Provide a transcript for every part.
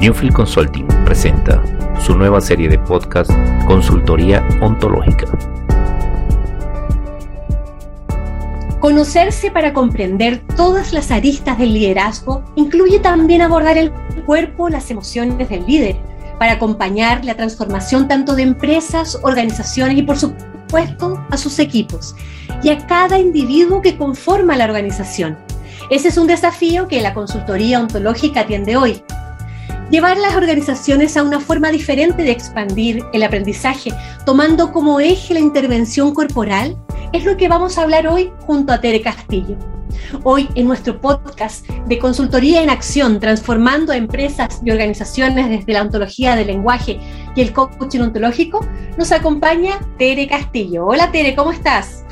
Newfield Consulting presenta su nueva serie de podcast Consultoría Ontológica. Conocerse para comprender todas las aristas del liderazgo incluye también abordar el cuerpo, las emociones del líder, para acompañar la transformación tanto de empresas, organizaciones y por supuesto a sus equipos y a cada individuo que conforma la organización. Ese es un desafío que la consultoría ontológica atiende hoy. Llevar las organizaciones a una forma diferente de expandir el aprendizaje, tomando como eje la intervención corporal, es lo que vamos a hablar hoy junto a Tere Castillo. Hoy en nuestro podcast de consultoría en acción, transformando a empresas y organizaciones desde la ontología del lenguaje y el coaching ontológico, nos acompaña Tere Castillo. Hola Tere, ¿cómo estás?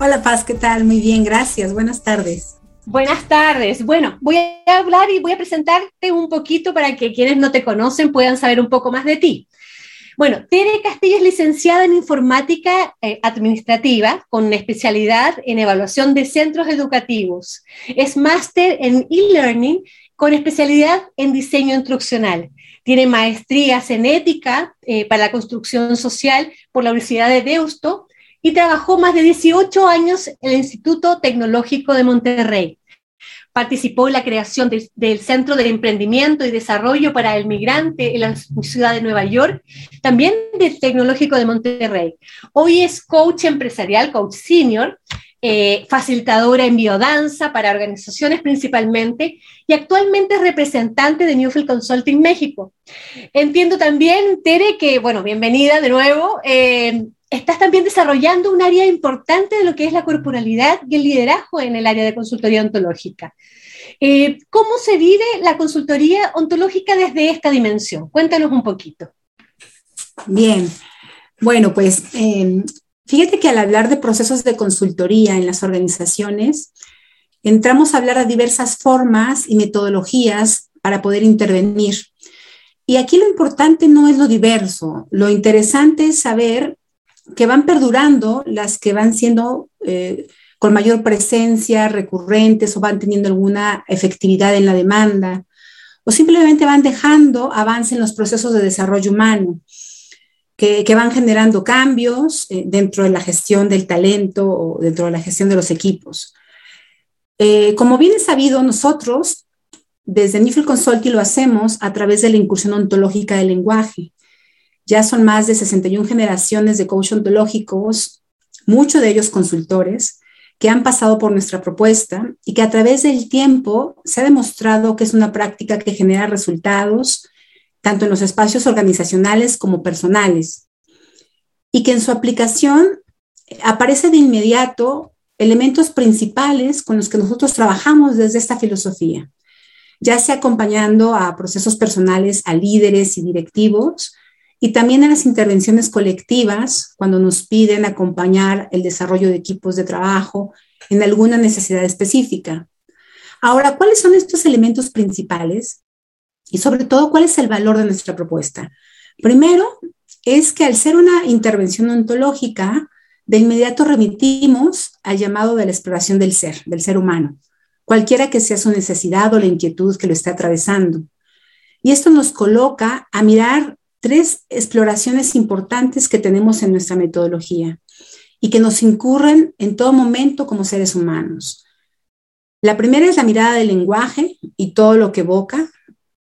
Hola Paz, ¿qué tal? Muy bien, gracias. Buenas tardes. Buenas tardes. Bueno, voy a hablar y voy a presentarte un poquito para que quienes no te conocen puedan saber un poco más de ti. Bueno, Tere Castillo es licenciada en informática eh, administrativa con especialidad en evaluación de centros educativos. Es máster en e-learning con especialidad en diseño instruccional. Tiene maestrías en ética eh, para la construcción social por la Universidad de Deusto y trabajó más de 18 años en el Instituto Tecnológico de Monterrey. Participó en la creación del Centro de Emprendimiento y Desarrollo para el Migrante en la ciudad de Nueva York, también del Tecnológico de Monterrey. Hoy es coach empresarial, coach senior, eh, facilitadora en biodanza para organizaciones principalmente y actualmente es representante de Newfield Consulting México. Entiendo también, Tere, que, bueno, bienvenida de nuevo. Eh, estás también desarrollando un área importante de lo que es la corporalidad y el liderazgo en el área de consultoría ontológica. Eh, ¿Cómo se vive la consultoría ontológica desde esta dimensión? Cuéntanos un poquito. Bien, bueno, pues em, fíjate que al hablar de procesos de consultoría en las organizaciones, entramos a hablar de diversas formas y metodologías para poder intervenir. Y aquí lo importante no es lo diverso, lo interesante es saber que van perdurando, las que van siendo eh, con mayor presencia, recurrentes o van teniendo alguna efectividad en la demanda, o simplemente van dejando avance en los procesos de desarrollo humano, que, van generando cambios eh, dentro de la gestión del talento o dentro de la gestión de los equipos. Eh, como bien es sabido, nosotros desde Newfield Consulting lo hacemos a través de la incursión ontológica del lenguaje. Ya son más de 61 generaciones de coach ontológicos, muchos de ellos consultores, que han pasado por nuestra propuesta y que a través del tiempo se ha demostrado que es una práctica que genera resultados tanto en los espacios organizacionales como personales y que en su aplicación aparece de inmediato elementos principales con los que nosotros trabajamos desde esta filosofía, ya sea acompañando a procesos personales, a líderes y directivos, y también en las intervenciones colectivas, cuando nos piden acompañar el desarrollo de equipos de trabajo en alguna necesidad específica. Ahora, ¿cuáles son estos elementos principales? Y sobre todo, ¿cuál es el valor de nuestra propuesta? Primero, es que al ser una intervención ontológica, de inmediato remitimos al llamado de la exploración del ser, del ser humano, cualquiera que sea su necesidad o la inquietud que lo esté atravesando. Y esto nos coloca a mirar tres exploraciones importantes que tenemos en nuestra metodología y que nos incurren en todo momento como seres humanos. La primera es la mirada del lenguaje y todo lo que evoca,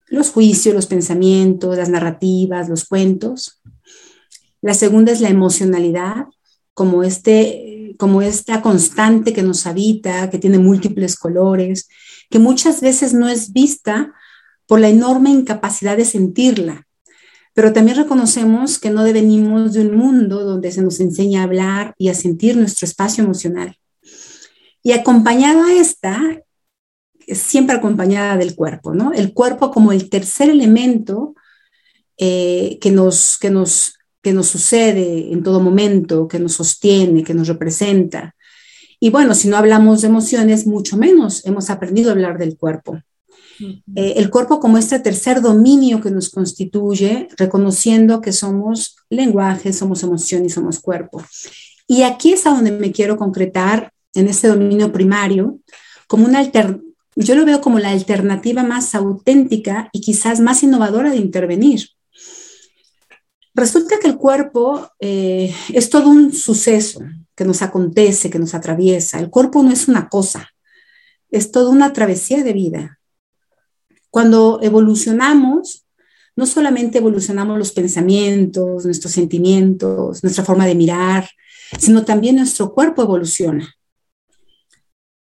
los juicios, los pensamientos, las narrativas, los cuentos. La segunda es la emocionalidad, como, este, como esta constante que nos habita, que tiene múltiples colores, que muchas veces no es vista por la enorme incapacidad de sentirla pero también reconocemos que no devenimos de un mundo donde se nos enseña a hablar y a sentir nuestro espacio emocional. Y acompañado a esta, siempre acompañada del cuerpo, ¿no? El cuerpo como el tercer elemento eh, que, nos, que, nos, que nos sucede en todo momento, que nos sostiene, que nos representa. Y bueno, si no hablamos de emociones, mucho menos hemos aprendido a hablar del cuerpo. Eh, el cuerpo como este tercer dominio que nos constituye, reconociendo que somos lenguaje, somos emoción y somos cuerpo. Y aquí es a donde me quiero concretar en este dominio primario como una yo lo veo como la alternativa más auténtica y quizás más innovadora de intervenir. Resulta que el cuerpo eh, es todo un suceso que nos acontece, que nos atraviesa. El cuerpo no es una cosa, es toda una travesía de vida. Cuando evolucionamos, no solamente evolucionamos los pensamientos, nuestros sentimientos, nuestra forma de mirar, sino también nuestro cuerpo evoluciona.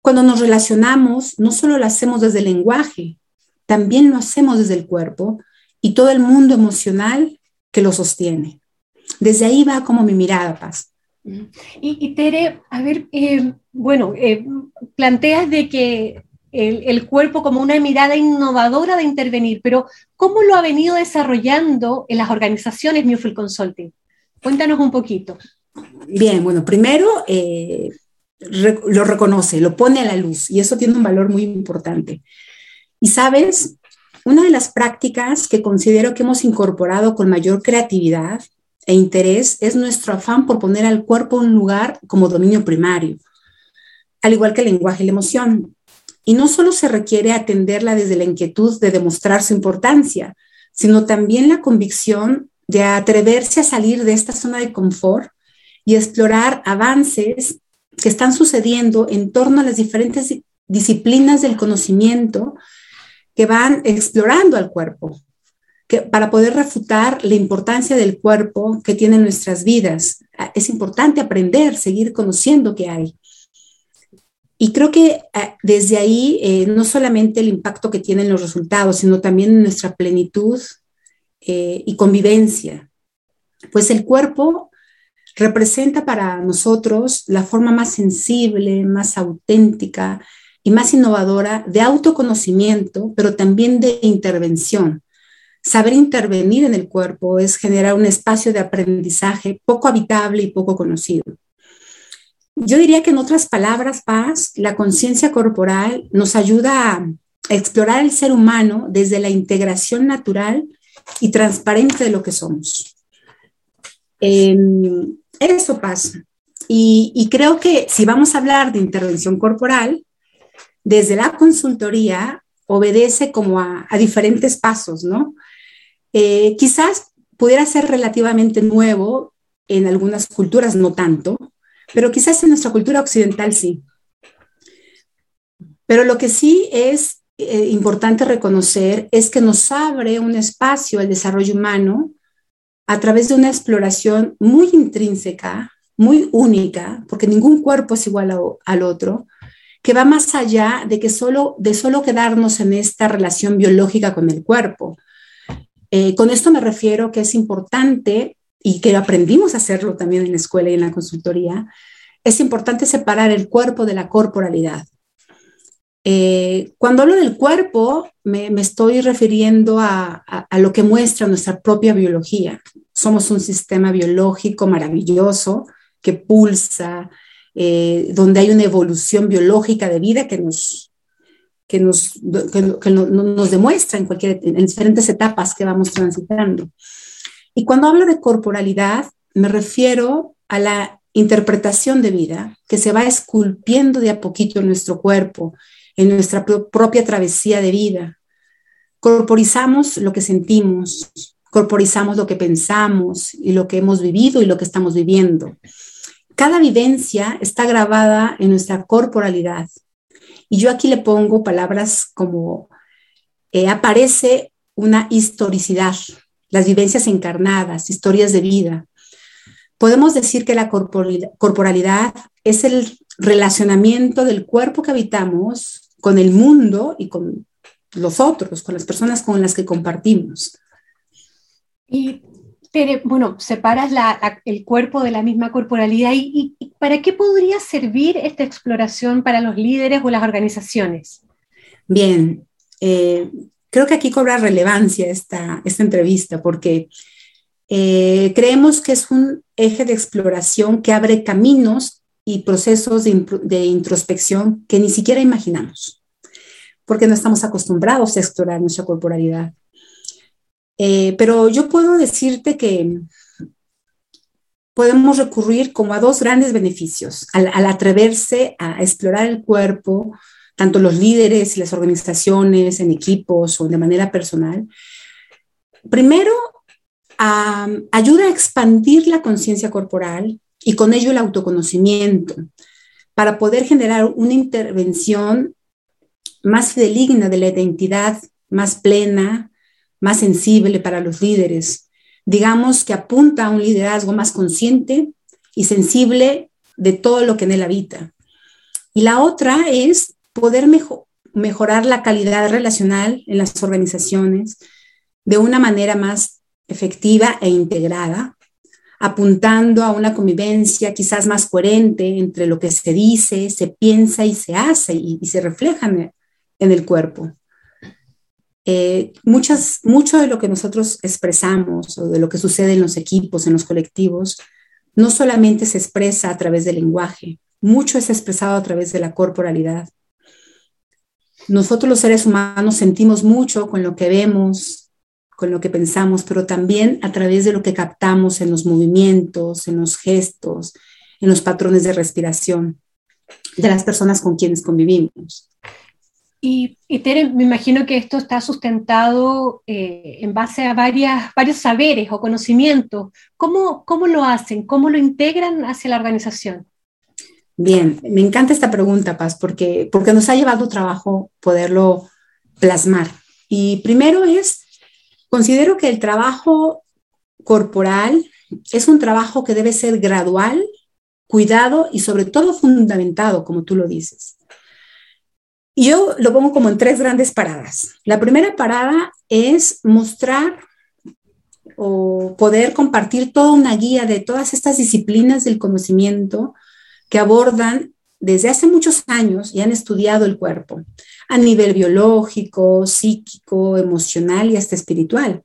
Cuando nos relacionamos, no solo lo hacemos desde el lenguaje, también lo hacemos desde el cuerpo y todo el mundo emocional que lo sostiene. Desde ahí va como mi mirada, Paz. Y, Tere, a ver, eh, bueno, eh, planteas de que el, cuerpo como una mirada innovadora de intervenir, pero ¿cómo lo ha venido desarrollando en las organizaciones Newfield Consulting? Cuéntanos un poquito. Bien, bueno, primero eh, lo reconoce, lo pone a la luz y eso tiene un valor muy importante. Y sabes, una de las prácticas que considero que hemos incorporado con mayor creatividad e interés es nuestro afán por poner al cuerpo un lugar como dominio primario, al igual que el lenguaje y la emoción. Y no solo se requiere atenderla desde la inquietud de demostrar su importancia, sino también la convicción de atreverse a salir de esta zona de confort y explorar avances que están sucediendo en torno a las diferentes disciplinas del conocimiento que van explorando al cuerpo, que, para poder refutar la importancia del cuerpo que tiene en nuestras vidas. Ah, es importante aprender, seguir conociendo qué hay. Y creo que ah, desde ahí, eh, no solamente el impacto que tienen los resultados, sino también nuestra plenitud eh, y convivencia. Pues el cuerpo representa para nosotros la forma más sensible, más auténtica, y más innovadora de autoconocimiento, pero también de intervención. Saber intervenir en el cuerpo es generar un espacio de aprendizaje poco habitable y poco conocido. Yo diría que en otras palabras, Paz, la conciencia corporal nos ayuda a explorar el ser humano desde la integración natural y transparente de lo que somos. eso pasa. Y, y, creo que si vamos a hablar de intervención corporal, desde la consultoría obedece como a, diferentes pasos, ¿no? Eh, quizás pudiera ser relativamente nuevo en algunas culturas, no tanto, pero quizás en nuestra cultura occidental sí. Pero lo que sí es eh, importante reconocer es que nos abre un espacio al desarrollo humano a través de una exploración muy intrínseca, muy única, porque ningún cuerpo es igual al otro, que va más allá de que solo, de solo quedarnos en esta relación biológica con el cuerpo. Eh, con esto me refiero que es importante y que aprendimos a hacerlo también en la escuela y en la consultoría, es importante separar el cuerpo de la corporalidad. Eh, cuando hablo del cuerpo, me, estoy refiriendo a, a, lo que muestra nuestra propia biología. Somos un sistema biológico maravilloso que pulsa, eh, donde hay una evolución biológica de vida que nos, que nos, que, nos demuestra en, cualquier, en diferentes etapas que vamos transitando. Y cuando hablo de corporalidad, me refiero a la interpretación de vida que se va esculpiendo de a poquito en nuestro cuerpo, en nuestra propia travesía de vida. Corporizamos lo que sentimos, corporizamos lo que pensamos y lo que hemos vivido y lo que estamos viviendo cada vivencia está grabada en nuestra corporalidad. Y yo aquí le pongo palabras como eh, aparece una historicidad, las vivencias encarnadas, historias de vida. Podemos decir que la corporalidad es el relacionamiento del cuerpo que habitamos con el mundo y con los otros, con las personas con las que compartimos. Y bueno, separas el cuerpo de la misma corporalidad y, ¿para qué podría servir esta exploración para los líderes o las organizaciones? Bien, eh, creo que aquí cobra relevancia esta, esta entrevista porque eh, creemos que es un eje de exploración que abre caminos y procesos de, de introspección que ni siquiera imaginamos, porque no estamos acostumbrados a explorar nuestra corporalidad. Eh, pero yo puedo decirte que podemos recurrir como a dos grandes beneficios al, atreverse a explorar el cuerpo tanto los líderes las organizaciones en equipos o de manera personal. Primero, ayuda a expandir la conciencia corporal y con ello el autoconocimiento para poder generar una intervención más fideligna de la identidad, más plena, más sensible para los líderes. Digamos que apunta a un liderazgo más consciente y sensible de todo lo que en él habita. Y la otra es poder mejorar la calidad relacional en las organizaciones de una manera más efectiva e integrada, apuntando a una convivencia quizás más coherente entre lo que se dice, se piensa y se hace y, se refleja en el cuerpo. Eh, muchas, mucho de lo que nosotros expresamos o de lo que sucede en los equipos, en los colectivos, no solamente se expresa a través del lenguaje, mucho es expresado a través de la corporalidad. Nosotros los seres humanos sentimos mucho con lo que vemos, con lo que pensamos, pero también a través de lo que captamos en los movimientos, en los gestos, en los patrones de respiración de las personas con quienes convivimos. Y, Tere, me imagino que esto está sustentado eh, en base a varias, varios saberes o conocimientos. ¿Cómo, ¿Cómo lo hacen? ¿Cómo lo integran hacia la organización? Bien, me encanta esta pregunta, Paz, porque, porque nos ha llevado trabajo poderlo plasmar. Y primero es, considero que el trabajo corporal es un trabajo que debe ser gradual, cuidado y sobre todo fundamentado, como tú lo dices. Y yo lo pongo como en tres grandes paradas. La primera parada es mostrar o poder compartir toda una guía de todas estas disciplinas del conocimiento que abordan desde hace muchos años y han estudiado el cuerpo a nivel biológico, psíquico, emocional y hasta espiritual.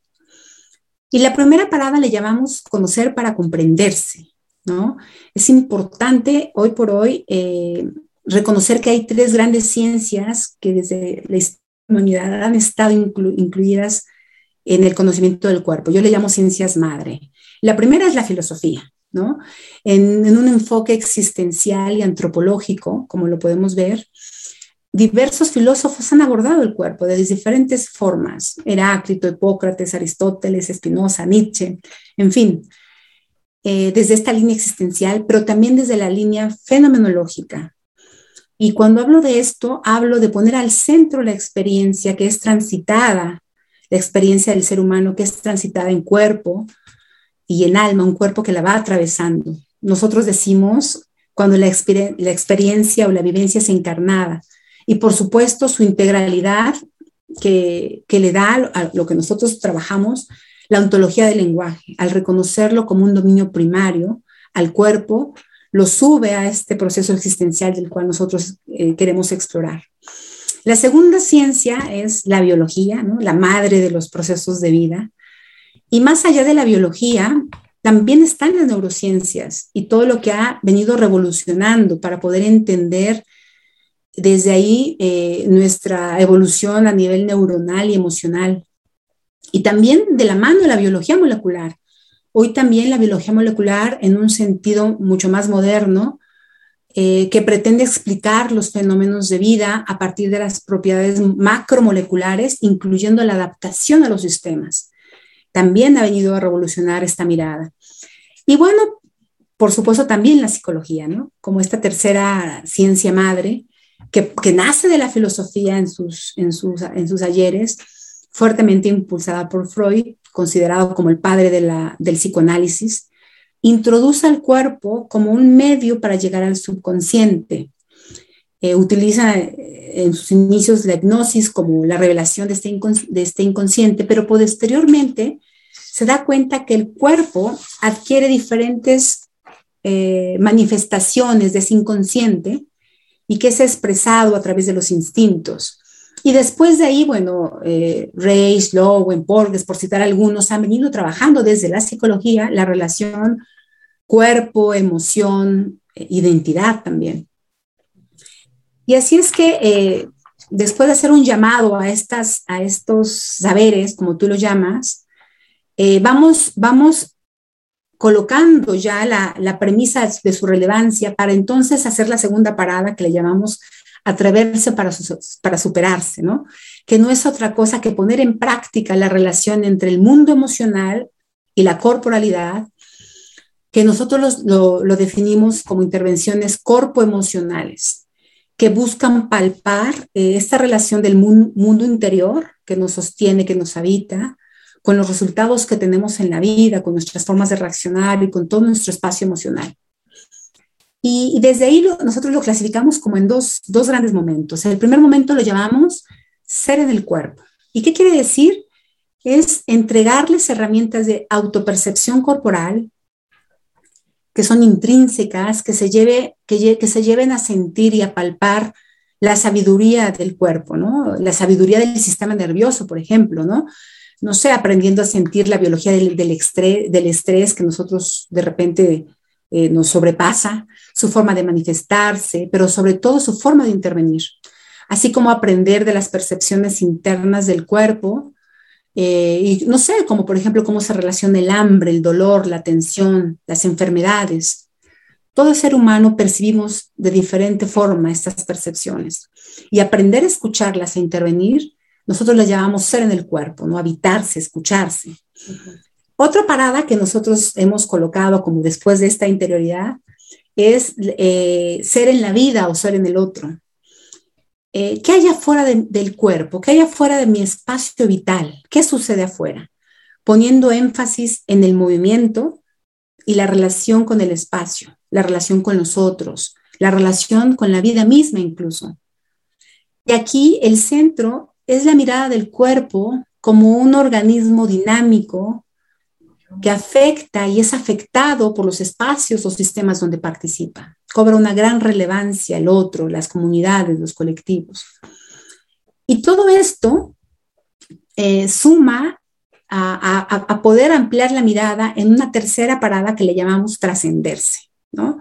Y la primera parada le llamamos conocer para comprenderse, ¿no? Es importante hoy por hoy eh, reconocer que hay tres grandes ciencias que desde la humanidad han estado incluidas en el conocimiento del cuerpo. Yo le llamo ciencias madre. La primera es la filosofía, ¿no? En, un enfoque existencial y antropológico, como lo podemos ver, diversos filósofos han abordado el cuerpo de diferentes formas. Heráclito, Hipócrates, Aristóteles, Spinoza, Nietzsche, en fin, eh, desde esta línea existencial, pero también desde la línea fenomenológica, y cuando hablo de esto, hablo de poner al centro la experiencia que es transitada, la experiencia del ser humano que es transitada en cuerpo y en alma, un cuerpo que la va atravesando. Nosotros decimos cuando la, experiencia o la vivencia es encarnada. Y por supuesto su integralidad que, que le da a lo que nosotros trabajamos, la ontología del lenguaje, al reconocerlo como un dominio primario al cuerpo, lo sube a este proceso existencial del cual nosotros eh, queremos explorar. La segunda ciencia es la biología, la madre de los procesos de vida. Y más allá de la biología, también están las neurociencias y todo lo que ha venido revolucionando para poder entender desde ahí eh, nuestra evolución a nivel neuronal y emocional. Y también de la mano de la biología molecular, Hoy también la biología molecular, en un sentido mucho más moderno, eh, que pretende explicar los fenómenos de vida a partir de las propiedades macromoleculares, incluyendo la adaptación a los sistemas. También ha venido a revolucionar esta mirada. Y bueno, por supuesto también la psicología, ¿no? Como esta tercera ciencia madre que, que nace de la filosofía en sus, en sus, en sus ayeres, fuertemente impulsada por Freud, considerado como el padre del psicoanálisis, introduce al cuerpo como un medio para llegar al subconsciente. Eh, utiliza eh, en sus inicios la hipnosis como la revelación de este, de este inconsciente, pero posteriormente se da cuenta que el cuerpo adquiere diferentes eh, manifestaciones de ese inconsciente y que es expresado a través de los instintos. Y después de ahí, bueno, eh, Reis, Lowen, Borges, por citar algunos, han venido trabajando desde la psicología la relación cuerpo, emoción, identidad también. Y así es que eh, después de hacer un llamado a, estas, a estos saberes, como tú lo llamas, eh, vamos, vamos colocando ya la, la premisa de su relevancia para entonces hacer la segunda parada que le llamamos atreverse para, para superarse, ¿no? Que no es otra cosa que poner en práctica la relación entre el mundo emocional y la corporalidad, que nosotros lo, definimos como intervenciones corpoemocionales, que buscan palpar eh, esta relación del mundo interior que nos sostiene, que nos habita, con los resultados que tenemos en la vida, con nuestras formas de reaccionar y con todo nuestro espacio emocional. Y, desde ahí nosotros lo clasificamos como en dos, dos grandes momentos. El primer momento lo llamamos ser en el cuerpo. ¿Y qué quiere decir? Es entregarles herramientas de autopercepción corporal que son intrínsecas, que se, lleve, que, que se lleven a sentir y a palpar la sabiduría del cuerpo, ¿no? La sabiduría del sistema nervioso, por ejemplo, ¿no? No sé, aprendiendo a sentir la biología del, del, estrés, del estrés que nosotros de repente eh, nos sobrepasa, su forma de manifestarse, pero sobre todo su forma de intervenir, así como aprender de las percepciones internas del cuerpo. Eh, y no sé, como por ejemplo cómo se relaciona el hambre, el dolor, la tensión, las enfermedades. Todo ser humano percibimos de diferente forma estas percepciones y aprender a escucharlas e intervenir, nosotros las llamamos ser en el cuerpo, no habitarse, escucharse. Otra parada que nosotros hemos colocado como después de esta interioridad es eh, ser en la vida o ser en el otro. Eh, ¿Qué hay afuera del cuerpo? ¿Qué hay afuera de mi espacio vital? ¿Qué sucede afuera? Poniendo énfasis en el movimiento y la relación con el espacio, la relación con los otros, la relación con la vida misma incluso. Y aquí el centro es la mirada del cuerpo como un organismo dinámico que afecta y es afectado por los espacios o sistemas donde participa. Cobra una gran relevancia el otro, las comunidades, los colectivos. Y todo esto eh, suma a, poder ampliar la mirada en una tercera parada que le llamamos trascenderse. ¿no?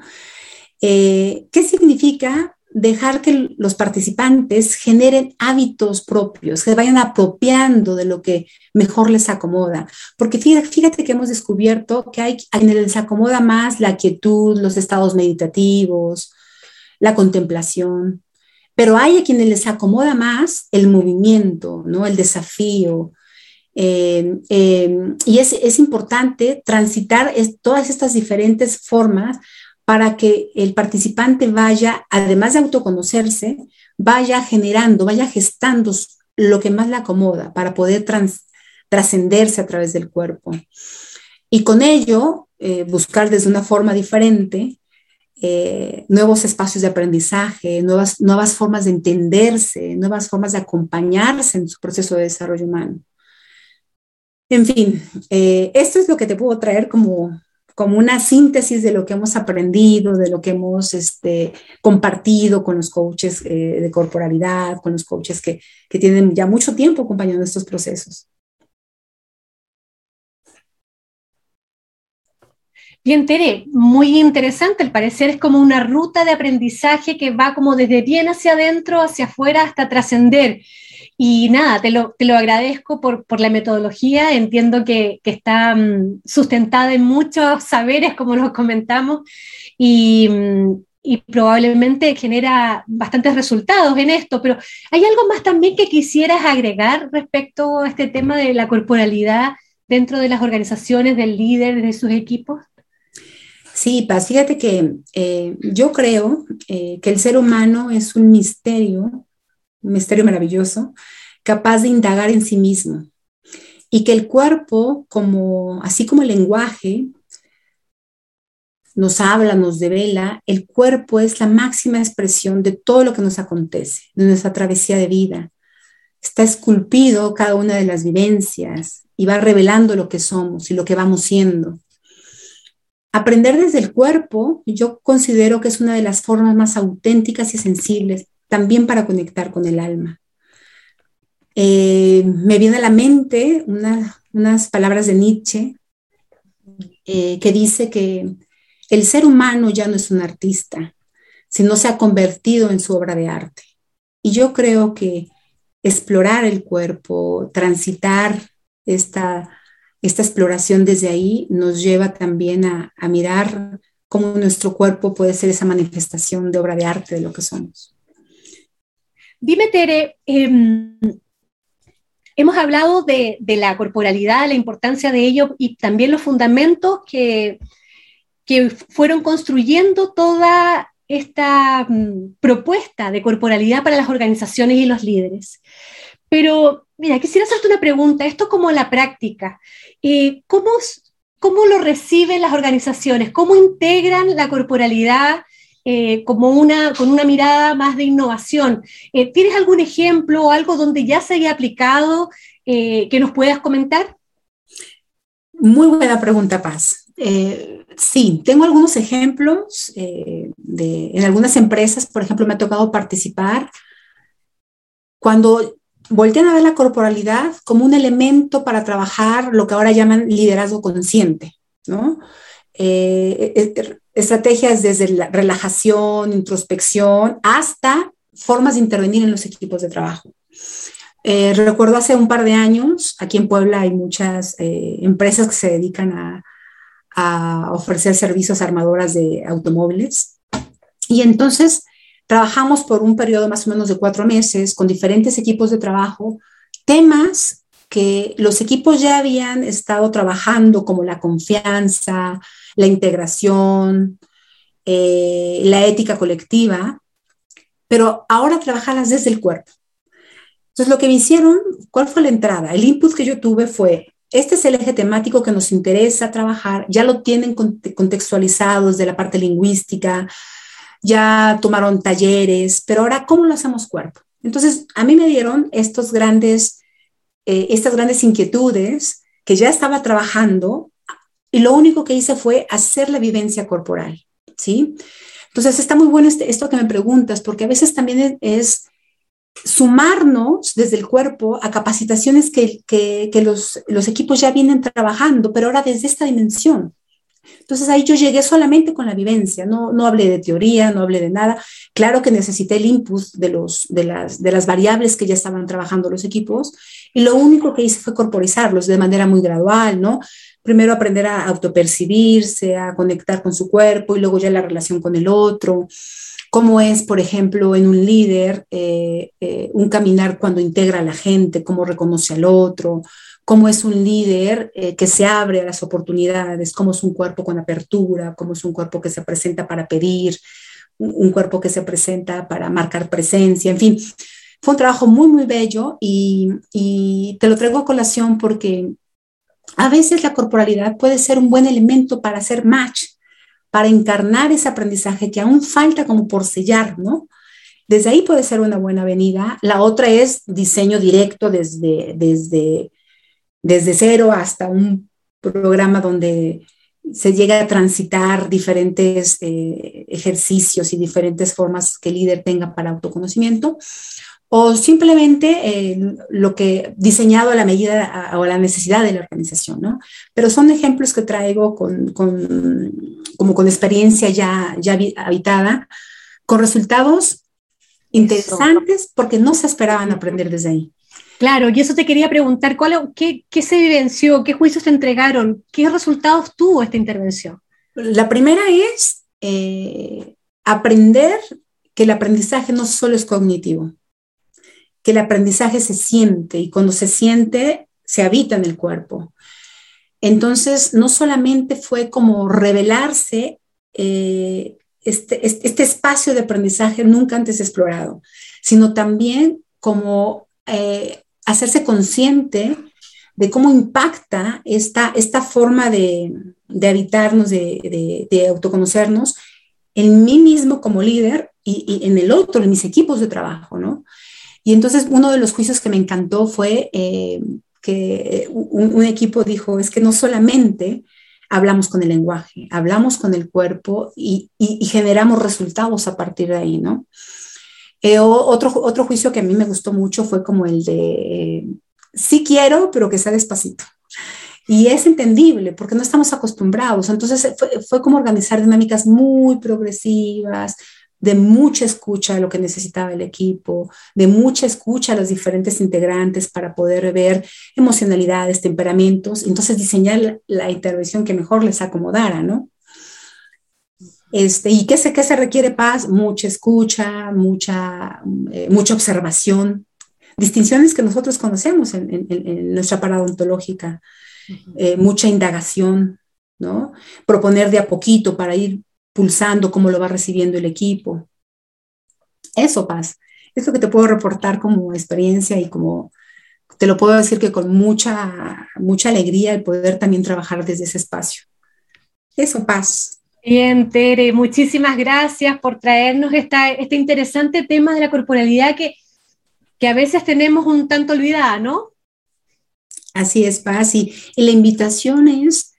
Eh, ¿Qué significa dejar que los participantes generen hábitos propios, que vayan apropiando de lo que mejor les acomoda. Porque fíjate, que hemos descubierto que hay a quienes les acomoda más la quietud, los estados meditativos, la contemplación, pero hay a quienes les acomoda más el movimiento, ¿no? el desafío. Eh, eh, y es, es, importante transitar todas estas diferentes formas para que el participante vaya, además de autoconocerse, vaya generando, vaya gestando lo que más le acomoda para poder trascenderse a través del cuerpo. Y con ello, eh, buscar desde una forma diferente eh, nuevos espacios de aprendizaje, nuevas, formas de entenderse, nuevas formas de acompañarse en su proceso de desarrollo humano. En fin, eh, esto es lo que te puedo traer como, como una síntesis de lo que hemos aprendido, de lo que hemos este, compartido con los coaches eh, de corporalidad, con los coaches que, que tienen ya mucho tiempo acompañando estos procesos. Bien, Tere, muy interesante. Al parecer es como una ruta de aprendizaje que va como desde bien hacia adentro, hacia afuera, hasta trascender. Y nada, te lo, te lo agradezco por, por, la metodología, entiendo que, que, está mm, sustentada en muchos saberes, como nos comentamos, y, mm, y, probablemente genera bastantes resultados en esto, pero ¿hay algo más también que quisieras agregar respecto a este tema de la corporalidad dentro de las organizaciones, del líder, de sus equipos? Sí, Paz, fíjate que eh, yo creo eh, que el ser humano es un misterio un misterio maravilloso, capaz de indagar en sí mismo. Y que el cuerpo, como, así como el lenguaje, nos habla, nos devela, el cuerpo es la máxima expresión de todo lo que nos acontece, de nuestra travesía de vida. Está esculpido cada una de las vivencias y va revelando lo que somos y lo que vamos siendo. Aprender desde el cuerpo, yo considero que es una de las formas más auténticas y sensibles también para conectar con el alma. Eh, me viene a la mente unas palabras de Nietzsche eh, que dice que el ser humano ya no es un artista, sino se ha convertido en su obra de arte. Y yo creo que explorar el cuerpo, transitar esta, esta exploración desde ahí nos lleva también a, a mirar cómo nuestro cuerpo puede ser esa manifestación de obra de arte de lo que somos. Dime, Tere, em, hemos hablado de, la corporalidad, la importancia de ello y también los fundamentos que, fueron construyendo toda esta mm, propuesta de corporalidad para las organizaciones y los líderes. Pero, mira, quisiera hacerte una pregunta, esto como la práctica, eh, ¿cómo, ¿cómo lo reciben las organizaciones? ¿Cómo integran la corporalidad eh, como una, con una mirada más de innovación? Eh, ¿Tienes algún ejemplo o algo donde ya se haya aplicado que nos puedas comentar? Muy buena pregunta, Paz. sí, tengo algunos ejemplos de, en algunas empresas, por ejemplo, me ha tocado participar cuando voltean a ver la corporalidad como un elemento para trabajar lo que ahora llaman liderazgo consciente, ¿no? Eh, eh, eh, estrategias desde la relajación, introspección, hasta formas de intervenir en los equipos de trabajo. recuerdo hace un par de años, aquí en Puebla hay muchas empresas que se dedican a, a ofrecer servicios armadoras de automóviles. Y entonces Trabajamos por un periodo más o menos de cuatro meses con diferentes equipos de trabajo, temas que los equipos ya habían estado trabajando, como la confianza, la integración, eh, la ética colectiva, pero ahora trabajarlas desde el cuerpo. Entonces, lo que me hicieron, ¿cuál fue la entrada? El input que yo tuve fue, este es el eje temático que nos interesa trabajar, ya lo tienen contextualizados de la parte lingüística, ya tomaron talleres, pero ahora, ¿cómo lo hacemos cuerpo? Entonces, a mí me dieron estos grandes, eh, estas grandes inquietudes que ya estaba trabajando y lo único que hice fue hacer la vivencia corporal, ¿sí? Entonces, está muy bueno este, esto que me preguntas, porque a veces también es, sumarnos desde el cuerpo a capacitaciones que, que, que los, los equipos ya vienen trabajando, pero ahora desde esta dimensión, entonces ahí yo llegué solamente con la vivencia, no, no hablé de teoría, no hablé de nada. Claro que necesité el input de, los, de, las, de las variables que ya estaban trabajando los equipos y lo único que hice fue corporizarlos de manera muy gradual, ¿no? Primero aprender a autopercibirse, a conectar con su cuerpo y luego ya la relación con el otro cómo es, por ejemplo, en un líder eh, eh, un caminar cuando integra a la gente, cómo reconoce al otro, cómo es un líder eh, que se abre a las oportunidades, cómo es un cuerpo con apertura, cómo es un cuerpo que se presenta para pedir, un, cuerpo que se presenta para marcar presencia, en fin. Fue un trabajo muy, muy bello y, y te lo traigo a colación porque a veces la corporalidad puede ser un buen elemento para hacer match, para encarnar ese aprendizaje que aún falta como por sellar, ¿no? Desde ahí puede ser una buena venida. La otra es diseño directo desde, desde desde cero hasta un programa donde se llega a transitar diferentes eh, ejercicios y diferentes formas que el líder tenga para autoconocimiento, o simplemente eh, lo que diseñado a la medida o a la necesidad de la organización, ¿no? Pero son ejemplos que traigo con, con, como con experiencia ya, ya habitada, con resultados interesantes porque no se esperaban aprender desde ahí. Claro, y eso te quería preguntar, ¿cuál, qué, se vivenció? ¿Qué juicios se entregaron? ¿Qué resultados tuvo esta intervención? La primera es eh, aprender que el aprendizaje no solo es cognitivo, que el aprendizaje se siente y cuando se siente, se habita en el cuerpo. Entonces, no solamente fue como revelarse eh, este, este, este, espacio de aprendizaje nunca antes explorado, sino también como eh, hacerse consciente de cómo impacta esta, esta forma de, de habitarnos, de, de, autoconocernos en mí mismo como líder y, en el otro, en mis equipos de trabajo, ¿no? Y entonces uno de los juicios que me encantó fue eh, que un, equipo dijo, es que no solamente hablamos con el lenguaje, hablamos con el cuerpo y, y, y generamos resultados a partir de ahí, ¿no? Eh, otro, otro juicio que a mí me gustó mucho fue como el de, sí quiero, pero que sea despacito. Y es entendible porque no estamos acostumbrados. Entonces fue, fue, como organizar dinámicas muy progresivas, de mucha escucha de lo que necesitaba el equipo, de mucha escucha a los diferentes integrantes para poder ver emocionalidades, temperamentos, entonces diseñar la, intervención que mejor les acomodara, ¿no? Este, ¿Y qué se, qué se requiere paz? Mucha escucha, mucha, eh, mucha observación, distinciones que nosotros conocemos en, nuestra parada ontológica, eh, mucha indagación, ¿no? Proponer de a poquito para ir pulsando cómo lo va recibiendo el equipo. Eso, paz. Es lo que te puedo reportar como experiencia y como te lo puedo decir que con mucha, mucha alegría el poder también trabajar desde ese espacio. Eso, paz. Bien, Tere, muchísimas gracias por traernos esta, este interesante tema de la corporalidad que, que a veces tenemos un tanto olvidada, ¿no? Así es, Paz. Y, la invitación es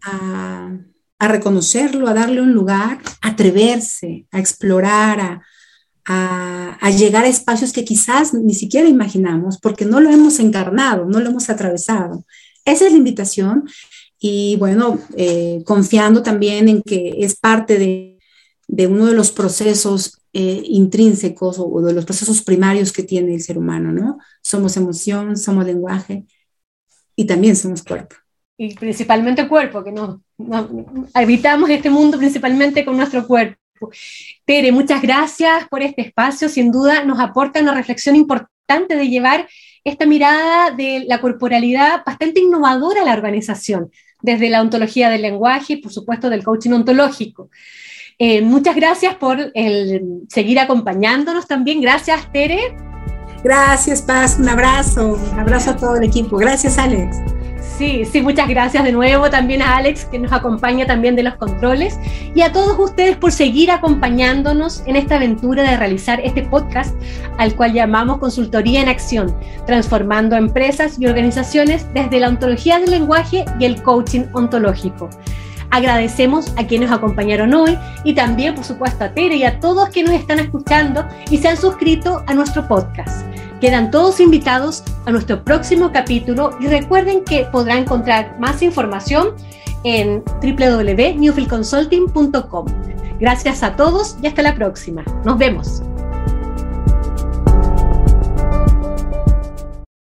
a, reconocerlo, a darle un lugar, a atreverse, a explorar, a, a, llegar a espacios que quizás ni siquiera imaginamos porque no lo hemos encarnado, no lo hemos atravesado. Esa es la invitación y bueno, eh, confiando también en que es parte de, de uno de los procesos eh, intrínsecos o, de los procesos primarios que tiene el ser humano, ¿no? Somos emoción, somos lenguaje y también somos cuerpo. Y principalmente cuerpo, que no, habitamos este mundo principalmente con nuestro cuerpo. Tere, muchas gracias por este espacio. Sin duda nos aporta una reflexión importante de llevar esta mirada de la corporalidad bastante innovadora a la organización desde la ontología del lenguaje y, por supuesto, del coaching ontológico. Eh, muchas gracias por el seguir acompañándonos también. Gracias, Tere. Gracias, Paz. Un abrazo. Un abrazo a todo el equipo. Gracias, Alex. Sí, sí, muchas gracias de nuevo también a Alex, que nos acompaña también de los controles, y a todos ustedes por seguir acompañándonos en esta aventura de realizar este podcast al cual llamamos Consultoría en Acción, transformando empresas y organizaciones desde la ontología del lenguaje y el coaching ontológico. Agradecemos a quienes nos acompañaron hoy y también, por supuesto, a Tere y a todos que nos están escuchando y se han suscrito a nuestro podcast. Quedan todos invitados a nuestro próximo capítulo y recuerden que podrán encontrar más información en www.newfieldconsulting.com. Gracias a todos y hasta la próxima. Nos vemos.